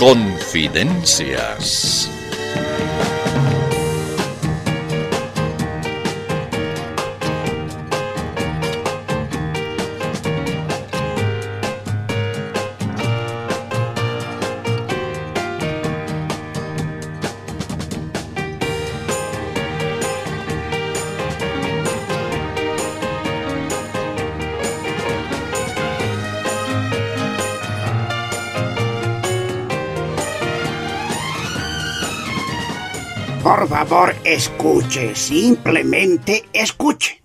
Confidencias. Favor, escuche, simplemente escuche.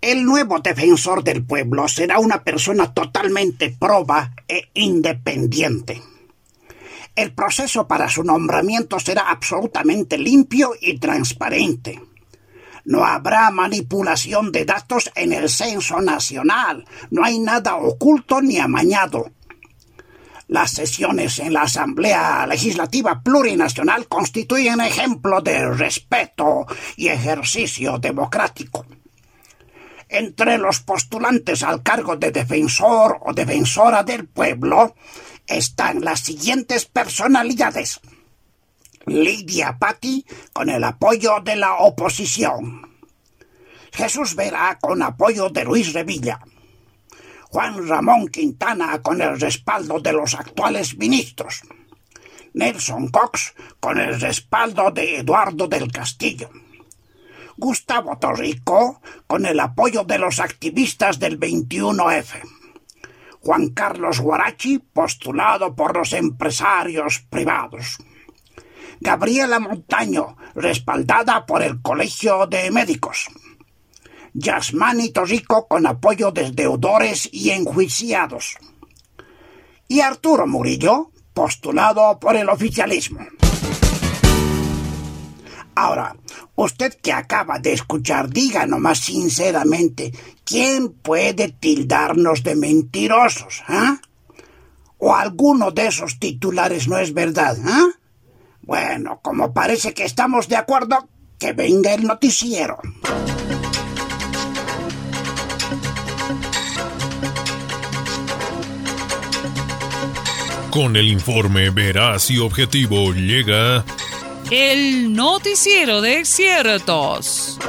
El nuevo defensor del pueblo será una persona totalmente proba e independiente. El proceso para su nombramiento será absolutamente limpio y transparente. No habrá manipulación de datos en el censo nacional. No hay nada oculto ni amañado. Las sesiones en la Asamblea Legislativa Plurinacional constituyen ejemplo de respeto y ejercicio democrático. Entre los postulantes al cargo de defensor o defensora del pueblo están las siguientes personalidades. Lidia Patti con el apoyo de la oposición. Jesús Vera con apoyo de Luis Revilla. Juan Ramón Quintana con el respaldo de los actuales ministros, Nelson Cox con el respaldo de Eduardo del Castillo, Gustavo Torrico con el apoyo de los activistas del 21F, Juan Carlos Guarachi postulado por los empresarios privados, Gabriela Montaño respaldada por el Colegio de Médicos, Yasmani Torrico con apoyo de deudores y enjuiciados. Y Arturo Murillo, postulado por el oficialismo. Ahora, usted que acaba de escuchar, diga nomás sinceramente, ¿quién puede tildarnos de mentirosos? ¿Ah? ¿O alguno de esos titulares no es verdad? ¿Ah? Bueno, como parece que estamos de acuerdo, que venga el noticiero. Con el informe veraz y objetivo llega El noticiero de ciertos.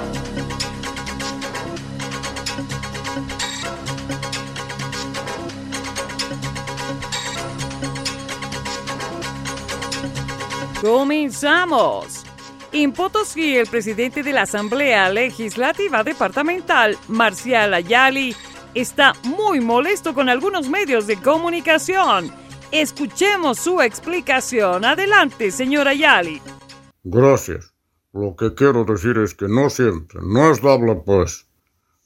Comenzamos. En Potosí, el presidente de la Asamblea Legislativa Departamental, Marcial Ayali, está muy molesto con algunos medios de comunicación. Escuchemos su explicación. Adelante, señora Ayali. Gracias. Lo que quiero decir es que no siempre, no es doble pues.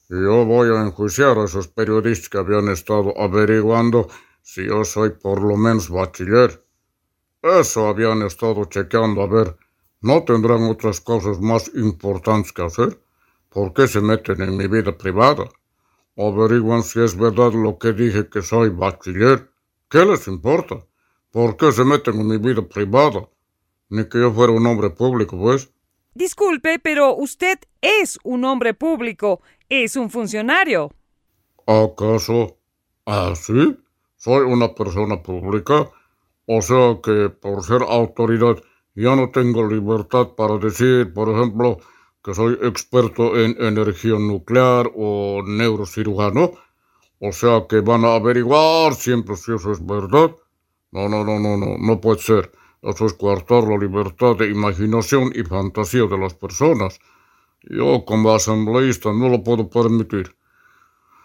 Yo voy a enjuiciar a esos periodistas que habían estado averiguando si yo soy por lo menos bachiller. Eso habían estado chequeando a ver. ¿No tendrán otras cosas más importantes que hacer? ¿Por qué se meten en mi vida privada? Averiguan si es verdad lo que dije que soy bachiller. ¿Qué les importa? ¿Por qué se meten en mi vida privada? Ni que yo fuera un hombre público, pues. Disculpe, pero usted es un hombre público, es un funcionario. ¿Acaso? ¿Ah, sí? ¿Soy una persona pública? O sea que por ser autoridad ya no tengo libertad para decir, por ejemplo, que soy experto en energía nuclear o neurocirujano. O sea que van a averiguar siempre si eso es verdad. No, no, no, no, no, no puede ser. Eso es coartar la libertad de imaginación y fantasía de las personas. Yo como asambleísta no lo puedo permitir.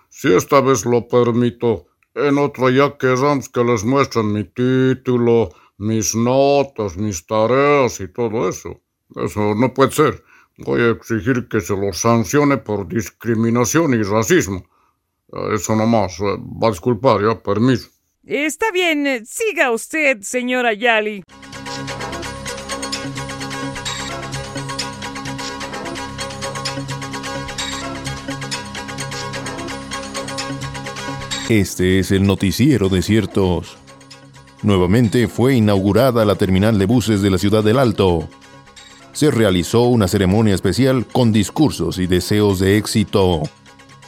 Si esta vez lo permito, en otra ya querramos que les muestren mi título, mis notas, mis tareas y todo eso. Eso no puede ser. Voy a exigir que se los sancione por discriminación y racismo. Eso nomás. Va a disculpar, ya, permiso. Está bien, siga usted, señora Yali. Este es el noticiero de ciertos. Nuevamente fue inaugurada la terminal de buses de la ciudad del Alto. Se realizó una ceremonia especial con discursos y deseos de éxito.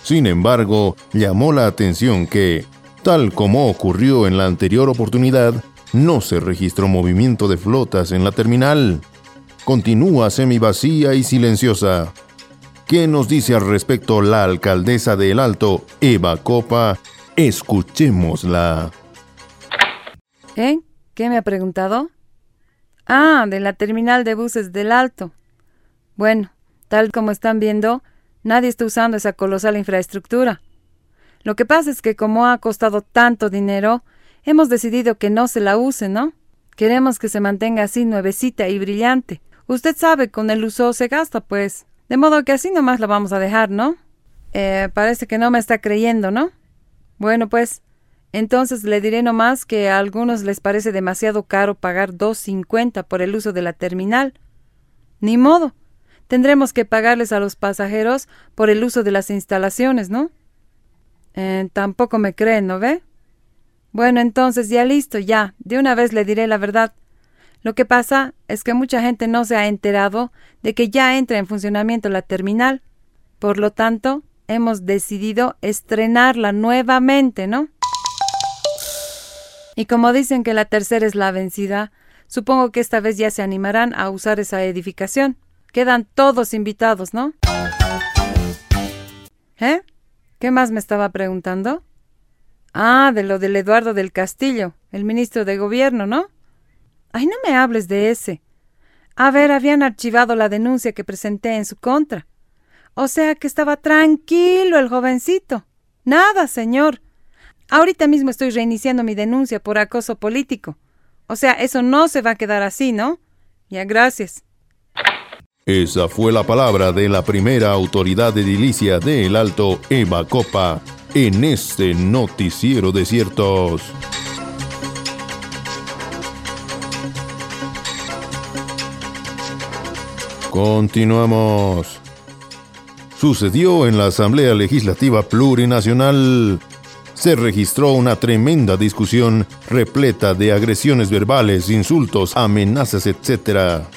Sin embargo, llamó la atención que, tal como ocurrió en la anterior oportunidad, No se registró movimiento de flotas en la terminal. Continúa semivacía y silenciosa. ¿Qué nos dice al respecto la alcaldesa de El Alto, Eva Copa? Escuchémosla. ¿Eh? ¿Qué me ha preguntado? Ah, de la terminal de buses del Alto. Bueno, tal como están viendo, nadie está usando esa colosal infraestructura. Lo que pasa es que como ha costado tanto dinero, hemos decidido que no se la use, ¿no? Queremos que se mantenga así nuevecita y brillante. Usted sabe, con el uso se gasta, pues. De modo que así nomás la vamos a dejar, ¿no? Eh, parece que no me está creyendo, ¿no? Bueno, pues, entonces le diré nomás que a algunos les parece demasiado caro pagar dos cincuenta por el uso de la terminal. Ni modo. Tendremos que pagarles a los pasajeros por el uso de las instalaciones, ¿no? Eh, tampoco me creen, ¿no ve? Bueno, entonces ya listo, ya. De una vez le diré la verdad. Lo que pasa es que mucha gente no se ha enterado de que ya entra en funcionamiento la terminal. Por lo tanto, hemos decidido estrenarla nuevamente, ¿no? Y como dicen que la tercera es la vencida, supongo que esta vez ya se animarán a usar esa edificación. Quedan todos invitados, ¿no? ¿Eh? ¿Qué más me estaba preguntando? Ah, de lo del Eduardo del Castillo, el ministro de Gobierno, ¿no? Ay, no me hables de ese. A ver, habían archivado la denuncia que presenté en su contra. O sea que estaba tranquilo el jovencito. Nada, señor. Ahorita mismo estoy reiniciando mi denuncia por acoso político. O sea, eso no se va a quedar así, ¿no? Ya, gracias. Esa fue la palabra de la primera autoridad edilicia de El Alto, Eva Copa, en este noticiero de ciertos. Continuamos. Sucedió en la Asamblea Legislativa Plurinacional se registró una tremenda discusión repleta de agresiones verbales, insultos, amenazas, etc.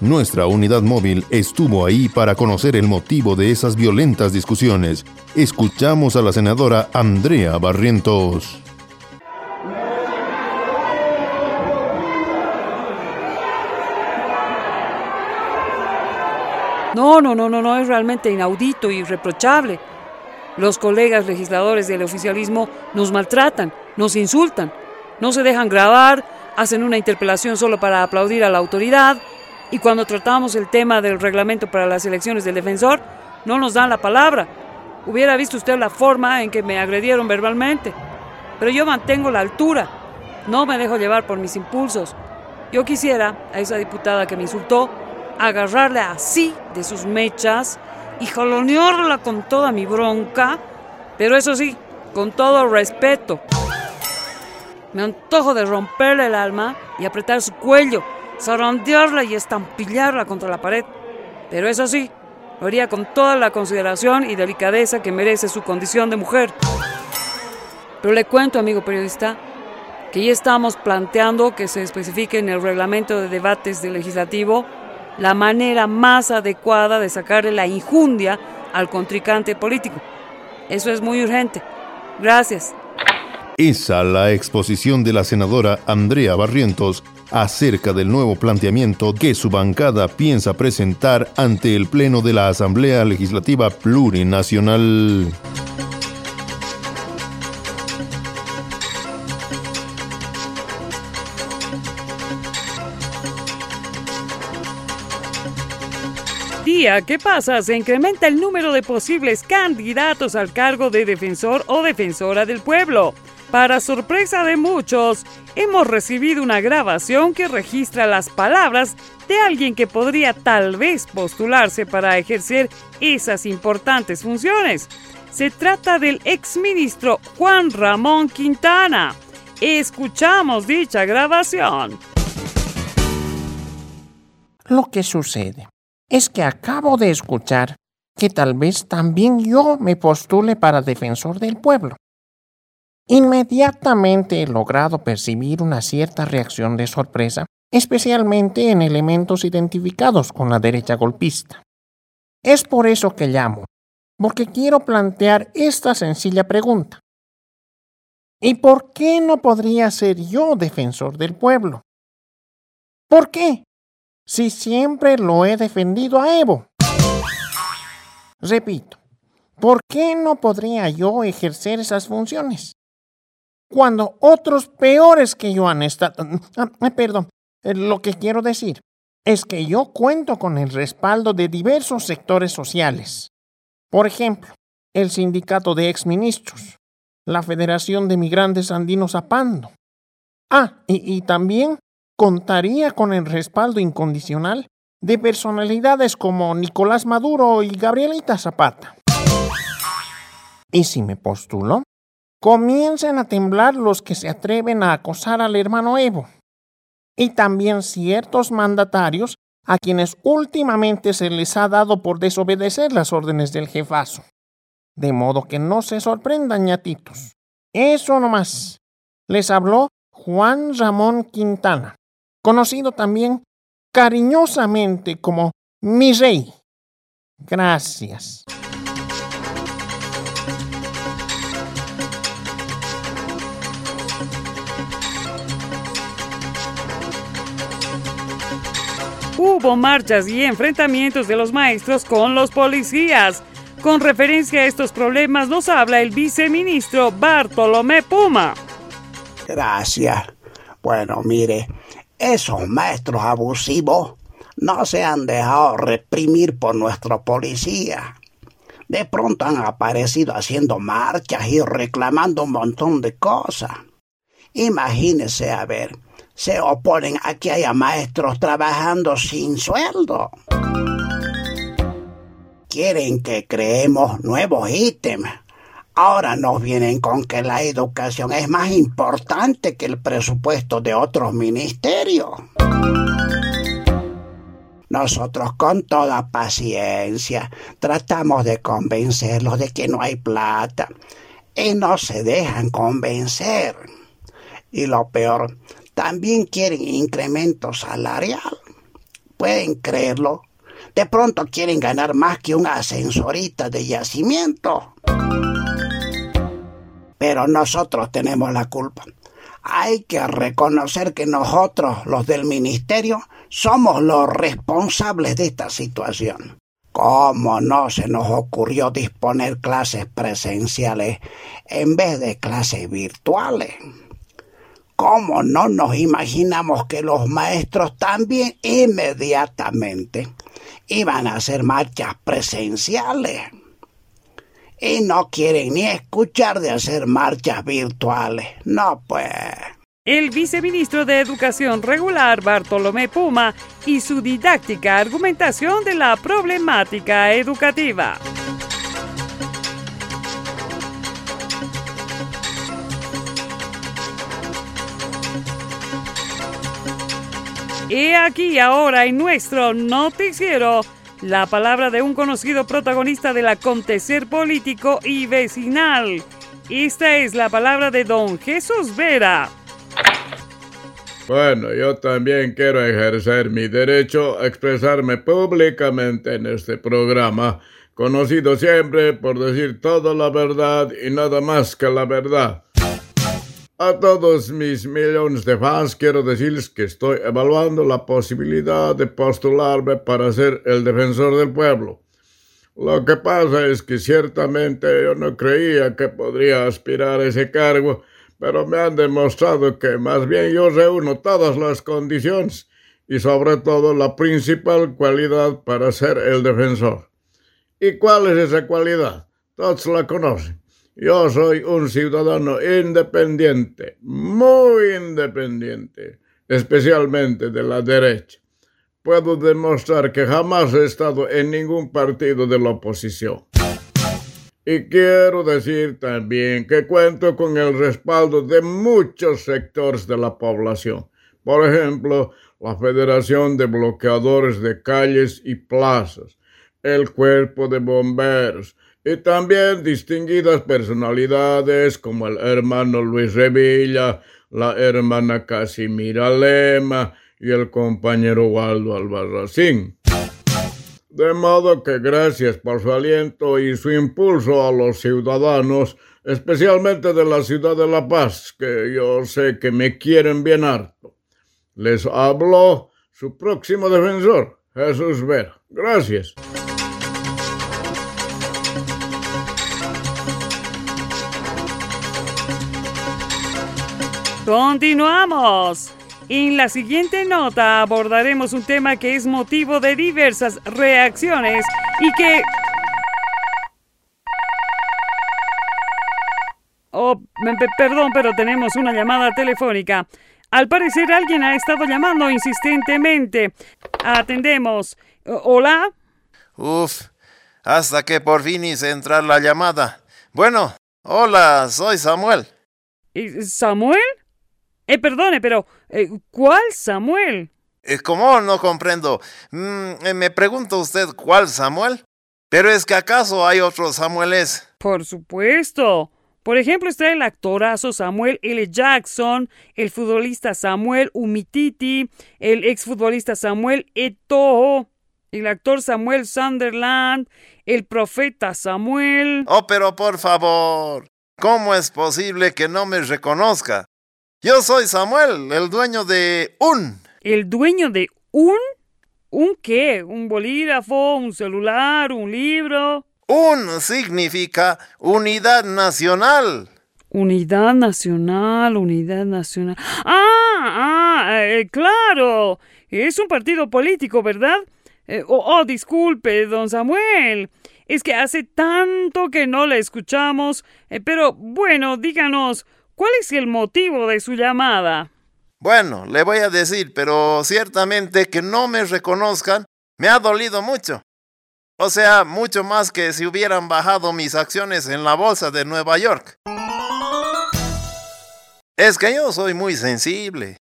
Nuestra unidad móvil estuvo ahí para conocer el motivo de esas violentas discusiones. Escuchamos a la senadora Andrea Barrientos. No, no, no, no, no, es realmente inaudito y irreprochable. Los colegas legisladores del oficialismo nos maltratan, nos insultan, no se dejan grabar, hacen una interpelación solo para aplaudir a la autoridad y cuando tratamos el tema del reglamento para las elecciones del defensor, no nos dan la palabra. Hubiera visto usted la forma en que me agredieron verbalmente. Pero yo mantengo la altura, no me dejo llevar por mis impulsos. Yo quisiera a esa diputada que me insultó agarrarle así de sus mechas y jalonearla con toda mi bronca, pero eso sí, con todo respeto. Me antojo de romperle el alma y apretar su cuello, zarandearla y estampillarla contra la pared. Pero eso sí, lo haría con toda la consideración y delicadeza que merece su condición de mujer. Pero le cuento, amigo periodista, que ya estamos planteando que se especifique en el reglamento de debates del legislativo la manera más adecuada de sacarle la injundia al contrincante político. Eso es muy urgente. Gracias. Esa la exposición de la senadora Andrea Barrientos acerca del nuevo planteamiento que su bancada piensa presentar ante el Pleno de la Asamblea Legislativa Plurinacional. Día ¿qué pasa? Se incrementa el número de posibles candidatos al cargo de defensor o defensora del pueblo. Para sorpresa de muchos, hemos recibido una grabación que registra las palabras de alguien que podría tal vez postularse para ejercer esas importantes funciones. Se trata del exministro Juan Ramón Quintana. Escuchamos dicha grabación. Lo que sucede es que acabo de escuchar que tal vez también yo me postule para defensor del pueblo. Inmediatamente he logrado percibir una cierta reacción de sorpresa, especialmente en elementos identificados con la derecha golpista. Es por eso que llamo, porque quiero plantear esta sencilla pregunta. ¿Y por qué no podría ser yo defensor del pueblo? ¿Por qué? Si siempre lo he defendido a Evo. Repito, ¿por qué no podría yo ejercer esas funciones? Cuando otros peores que yo han estado... Ah, ah, perdón, eh, lo que quiero decir es que yo cuento con el respaldo de diversos sectores sociales. Por ejemplo, el sindicato de exministros, la Federación de Migrantes Andinos Apando. Ah, y, y también contaría con el respaldo incondicional de personalidades como Nicolás Maduro y Gabrielita Zapata. Y si me postulo, comiencen a temblar los que se atreven a acosar al hermano Evo, y también ciertos mandatarios a quienes últimamente se les ha dado por desobedecer las órdenes del jefazo. De modo que no se sorprendan, ñatitos. Eso nomás. Les habló Juan Ramón Quintana, conocido también cariñosamente como mi rey. Gracias. Hubo marchas y enfrentamientos de los maestros con los policías. Con referencia a estos problemas nos habla el viceministro Bartolomé Puma. Gracias. Bueno, mire, esos maestros abusivos no se han dejado reprimir por nuestra policía. De pronto han aparecido haciendo marchas y reclamando un montón de cosas. Imagínese a ver, se oponen a que haya maestros trabajando sin sueldo. Quieren que creemos nuevos ítems. Ahora nos vienen con que la educación es más importante que el presupuesto de otros ministerios. Nosotros con toda paciencia tratamos de convencerlos de que no hay plata y no se dejan convencer. Y lo peor, también quieren incremento salarial. ¿Pueden creerlo? De pronto quieren ganar más que un ascensorista de yacimiento. Pero nosotros tenemos la culpa. Hay que reconocer que nosotros, los del ministerio, somos los responsables de esta situación. ¿Cómo no se nos ocurrió disponer clases presenciales en vez de clases virtuales? ¿Cómo no nos imaginamos que los maestros también inmediatamente iban a hacer marchas presenciales? Y no quieren ni escuchar de hacer marchas virtuales. No, pues. El viceministro de Educación Regular, Bartolomé Puma, y su didáctica argumentación de la problemática educativa. Y aquí ahora en nuestro noticiero, la palabra de un conocido protagonista del acontecer político y vecinal. Esta es la palabra de don Jesús Vera. Bueno, yo también quiero ejercer mi derecho a expresarme públicamente en este programa, conocido siempre por decir toda la verdad y nada más que la verdad. A todos mis millones de fans quiero decirles que estoy evaluando la posibilidad de postularme para ser el defensor del pueblo. Lo que pasa es que ciertamente yo no creía que podría aspirar a ese cargo, pero me han demostrado que más bien yo reúno todas las condiciones y sobre todo la principal cualidad para ser el defensor. ¿Y cuál es esa cualidad? Todos la conocen. Yo soy un ciudadano independiente, muy independiente, especialmente de la derecha. Puedo demostrar que jamás he estado en ningún partido de la oposición. Y quiero decir también que cuento con el respaldo de muchos sectores de la población. Por ejemplo, la Federación de Bloqueadores de Calles y Plazas, el Cuerpo de Bomberos, y también distinguidas personalidades como el hermano Luis Revilla, la hermana Casimira Lema y el compañero Waldo Albarracín. De modo que gracias por su aliento y su impulso a los ciudadanos, especialmente de la ciudad de La Paz, que yo sé que me quieren bien harto. Les habló su próximo defensor, Jesús Vera. Gracias. Continuamos. En la siguiente nota abordaremos un tema que es motivo de diversas reacciones y que... Oh, perdón, pero tenemos una llamada telefónica. Al parecer alguien ha estado llamando insistentemente. Atendemos. ¿Hola? Uf, hasta que por fin hice entrar la llamada. Bueno, hola, soy Samuel. ¿Samuel? Eh, perdone, pero eh, ¿cuál Samuel? ¿Cómo? No comprendo. Mm, eh, me pregunta usted cuál Samuel. Pero es que acaso hay otros Samueles. Por supuesto. Por ejemplo, está el actorazo Samuel L. Jackson, el futbolista Samuel Umititi, el exfutbolista Samuel Eto'o, el actor Samuel Sunderland, el profeta Samuel. Oh, pero por favor, ¿cómo es posible que no me reconozca? Yo soy Samuel, el dueño de un. ¿El dueño de un? ¿Un qué? ¿Un bolígrafo? ¿Un celular? ¿Un libro? Un significa unidad nacional. Unidad nacional, unidad nacional. Ah, ah, eh, claro. Es un partido político, ¿verdad? Eh, oh, oh, disculpe, don Samuel. Es que hace tanto que no le escuchamos. Eh, pero bueno, díganos, ¿Cuál es el motivo de su llamada? Bueno, le voy a decir, pero ciertamente que no me reconozcan me ha dolido mucho. O sea, mucho más que si hubieran bajado mis acciones en la bolsa de Nueva York. Es que yo soy muy sensible.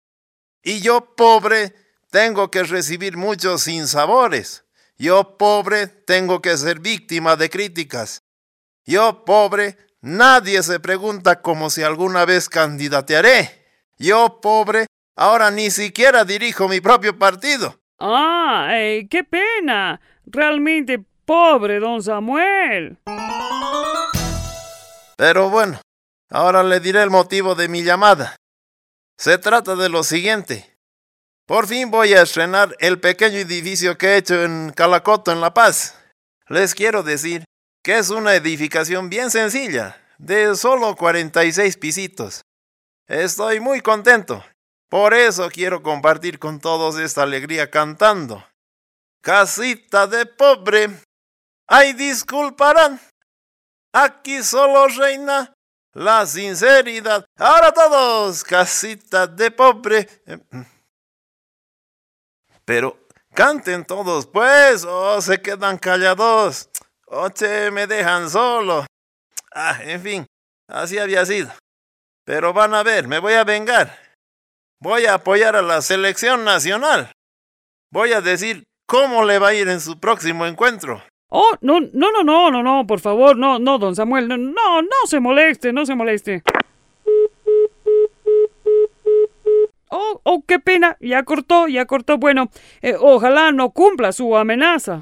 Y yo, pobre, tengo que recibir muchos sinsabores. Yo, pobre, tengo que ser víctima de críticas. Yo, pobre, Nadie se pregunta como si alguna vez candidatearé. Yo, pobre, ahora ni siquiera dirijo mi propio partido. Ah, qué pena. Realmente pobre, don Samuel. Pero bueno, ahora le diré el motivo de mi llamada. Se trata de lo siguiente. Por fin voy a estrenar el pequeño edificio que he hecho en Calacoto, en La Paz. Les quiero decir que es una edificación bien sencilla, de solo 46 pisitos. Estoy muy contento. Por eso quiero compartir con todos esta alegría cantando. Casita de pobre. Ay, disculparán. Aquí solo reina la sinceridad. Ahora todos, casita de pobre. Pero canten todos, pues, o se quedan callados. O se me dejan solo. Ah, en fin, así había sido. Pero van a ver, me voy a vengar. Voy a apoyar a la selección nacional. Voy a decir cómo le va a ir en su próximo encuentro. Oh, no, no, no, no, no, no, por favor, no, no, don Samuel, no, no, no se moleste, no se moleste. Oh, oh, qué pena, ya cortó, ya cortó. Bueno, eh, ojalá no cumpla su amenaza.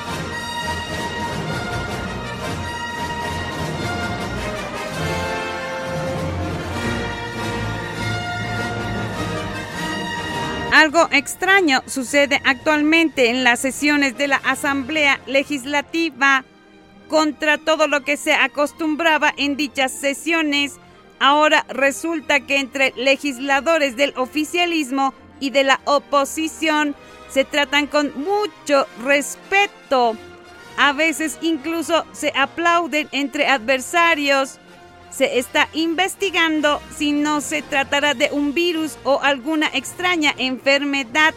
Algo extraño sucede actualmente en las sesiones de la Asamblea Legislativa. Contra todo lo que se acostumbraba en dichas sesiones, ahora resulta que entre legisladores del oficialismo y de la oposición se tratan con mucho respeto. A veces incluso se aplauden entre adversarios se está investigando si no se tratará de un virus o alguna extraña enfermedad.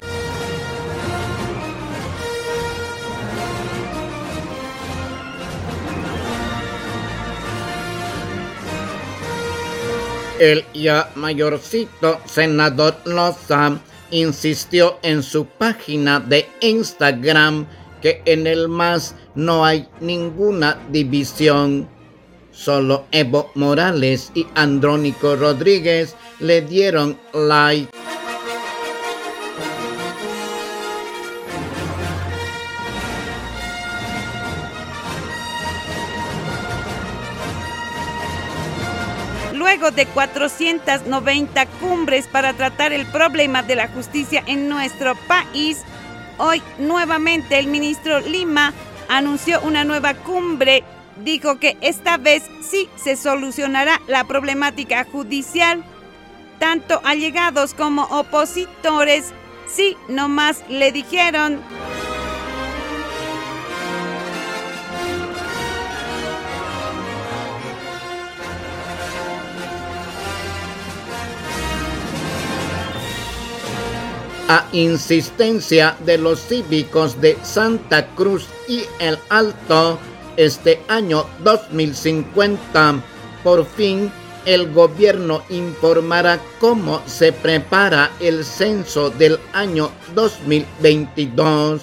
El ya mayorcito senador Loza insistió en su página de Instagram que en el MAS no hay ninguna división Solo Evo Morales y Andrónico Rodríguez le dieron like. Luego de 490 cumbres para tratar el problema de la justicia en nuestro país, hoy nuevamente el ministro Lima anunció una nueva cumbre dijo que esta vez sí se solucionará la problemática judicial. Tanto allegados como opositores sí nomás le dijeron. A insistencia de los cívicos de Santa Cruz y El Alto, este año 2050. Por fin, el gobierno informará cómo se prepara el censo del año 2022.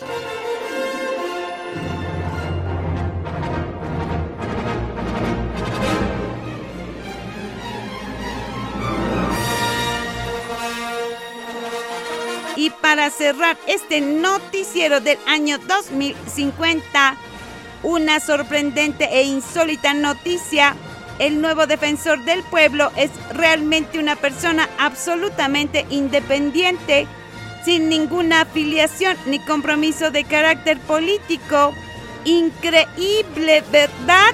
Y para cerrar este noticiero del año 2050, una sorprendente e insólita noticia. El nuevo defensor del pueblo es realmente una persona absolutamente independiente, sin ninguna afiliación ni compromiso de carácter político. Increíble, ¿verdad?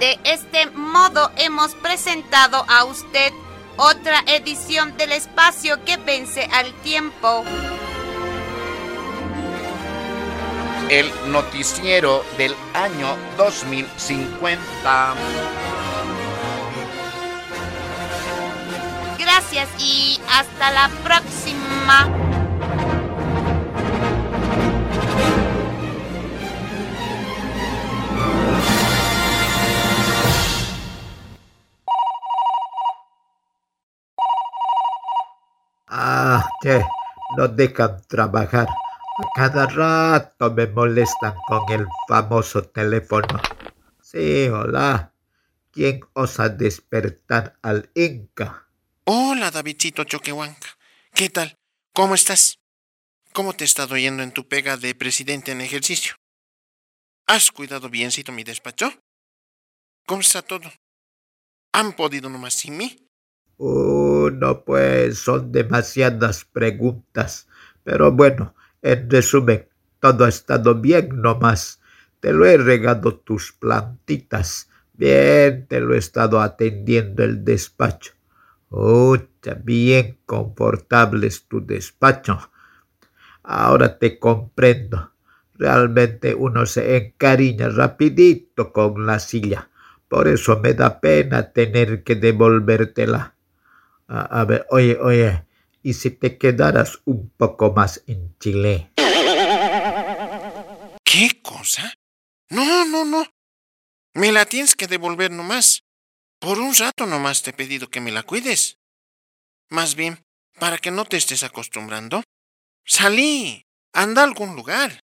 De este modo hemos presentado a usted otra edición del espacio que vence al tiempo. El noticiero del año 2050. Gracias y hasta la próxima. Dejan trabajar. A cada rato me molestan con el famoso teléfono. Sí, hola. ¿Quién osa despertar al Inca? Hola, Davidcito Choquehuanca. ¿Qué tal? ¿Cómo estás? ¿Cómo te ha estado yendo en tu pega de presidente en ejercicio? ¿Has cuidado biencito mi despacho? ¿Cómo está todo? ¿Han podido nomás sin mí? Uh, no, pues son demasiadas preguntas. Pero bueno, en resumen, todo ha estado bien nomás. Te lo he regado tus plantitas. Bien, te lo he estado atendiendo el despacho. Oh, bien confortable es tu despacho. Ahora te comprendo. Realmente uno se encariña rapidito con la silla. Por eso me da pena tener que devolvértela. A, ver, oye, oye, ¿y si te quedaras un poco más en Chile? ¿Qué cosa? No, no, no. Me la tienes que devolver nomás. Por un rato nomás te he pedido que me la cuides. Más bien, para que no te estés acostumbrando, salí, anda a algún lugar.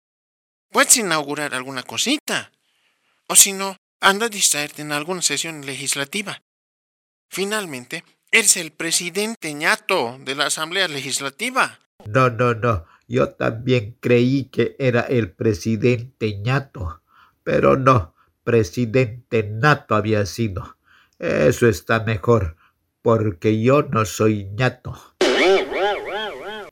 Puedes inaugurar alguna cosita. O si no, anda a distraerte en alguna sesión legislativa. Finalmente, eres el presidente ñato de la Asamblea Legislativa. No, no, no. Yo también creí que era el presidente ñato. Pero no, presidente nato había sido. Eso está mejor, porque yo no soy ñato.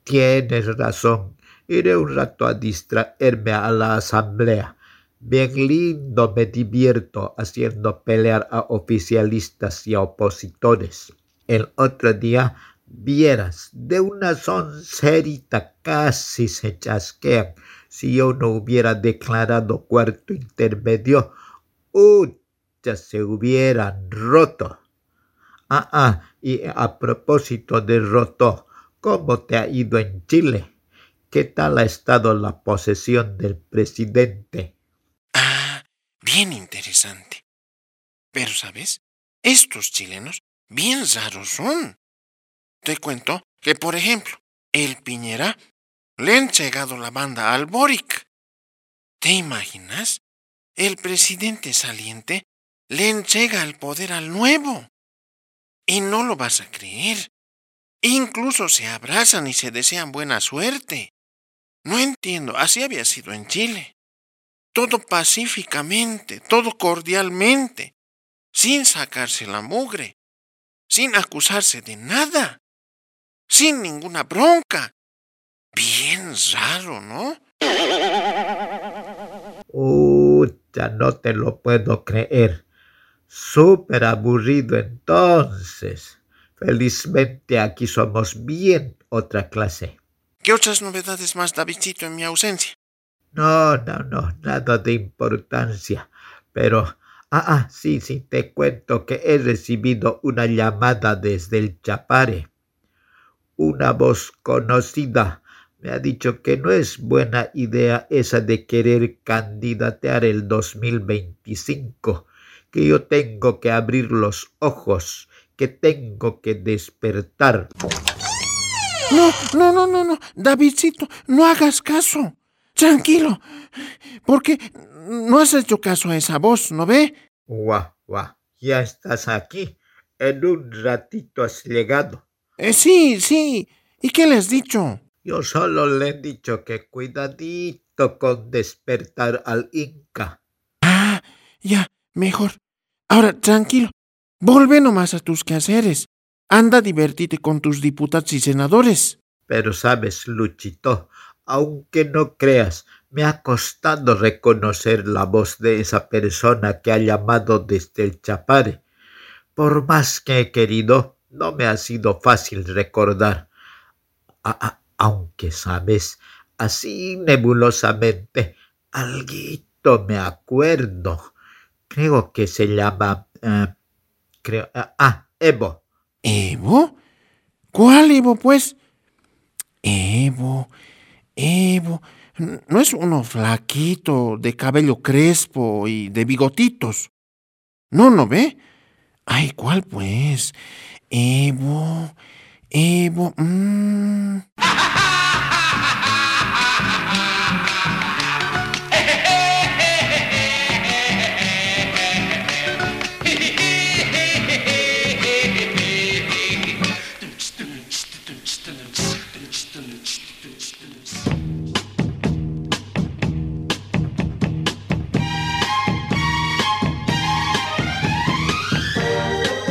Tienes razón. Iré un rato a distraerme a la asamblea. Bien lindo me divierto haciendo pelear a oficialistas y a opositores. El otro día, vieras, de una soncerita casi se chasquean. Si yo no hubiera declarado cuarto intermedio, ya se hubieran roto. Ah, ah, y a propósito de roto, ¿cómo te ha ido en Chile? ¿Qué tal ha estado la posesión del presidente? Ah, bien interesante. Pero, ¿sabes? Estos chilenos bien raros son. Te cuento que, por ejemplo, el Piñera le han llegado la banda al Boric. ¿Te imaginas? El presidente saliente le llega el poder al nuevo. Y no lo vas a creer. Incluso se abrazan y se desean buena suerte. No entiendo, así había sido en Chile. Todo pacíficamente, todo cordialmente, sin sacarse la mugre, sin acusarse de nada, sin ninguna bronca. Bien raro, ¿no? Uh, ya no te lo puedo creer. Súper aburrido entonces. Felizmente aquí somos bien otra clase. ¿Qué otras novedades más, Davidcito, en mi ausencia? No, no, no, nada de importancia. Pero, ah, ah, sí, sí, te cuento que he recibido una llamada desde el Chapare. Una voz conocida me ha dicho que no es buena idea esa de querer candidatear el 2025, que yo tengo que abrir los ojos, que tengo que despertar. No, no, no, no, no, Davidcito, no hagas caso. Tranquilo, porque no has hecho caso a esa voz, ¿no ve? Guau, guau, ya estás aquí. En un ratito has llegado. Eh, sí, sí. ¿Y qué le has dicho? Yo solo le he dicho que cuidadito con despertar al Inca. Ah, ya, mejor. Ahora, tranquilo. Volve nomás a tus quehaceres. Anda, divertite con tus diputados y senadores. Pero sabes, Luchito, aunque no creas, me ha costado reconocer la voz de esa persona que ha llamado desde el Chapare. Por más que he querido, no me ha sido fácil recordar. Ah, ah, aunque sabes, así nebulosamente, alguito me acuerdo. Creo que se llama... eh, creo, ah, Evo. ¿Evo? ¿Cuál Evo, pues? Evo, Evo. ¿No es uno flaquito, de cabello crespo y de bigotitos? No, ¿no ve? Ay, ¿cuál pues? Evo, Evo. mm.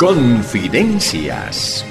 Confidencias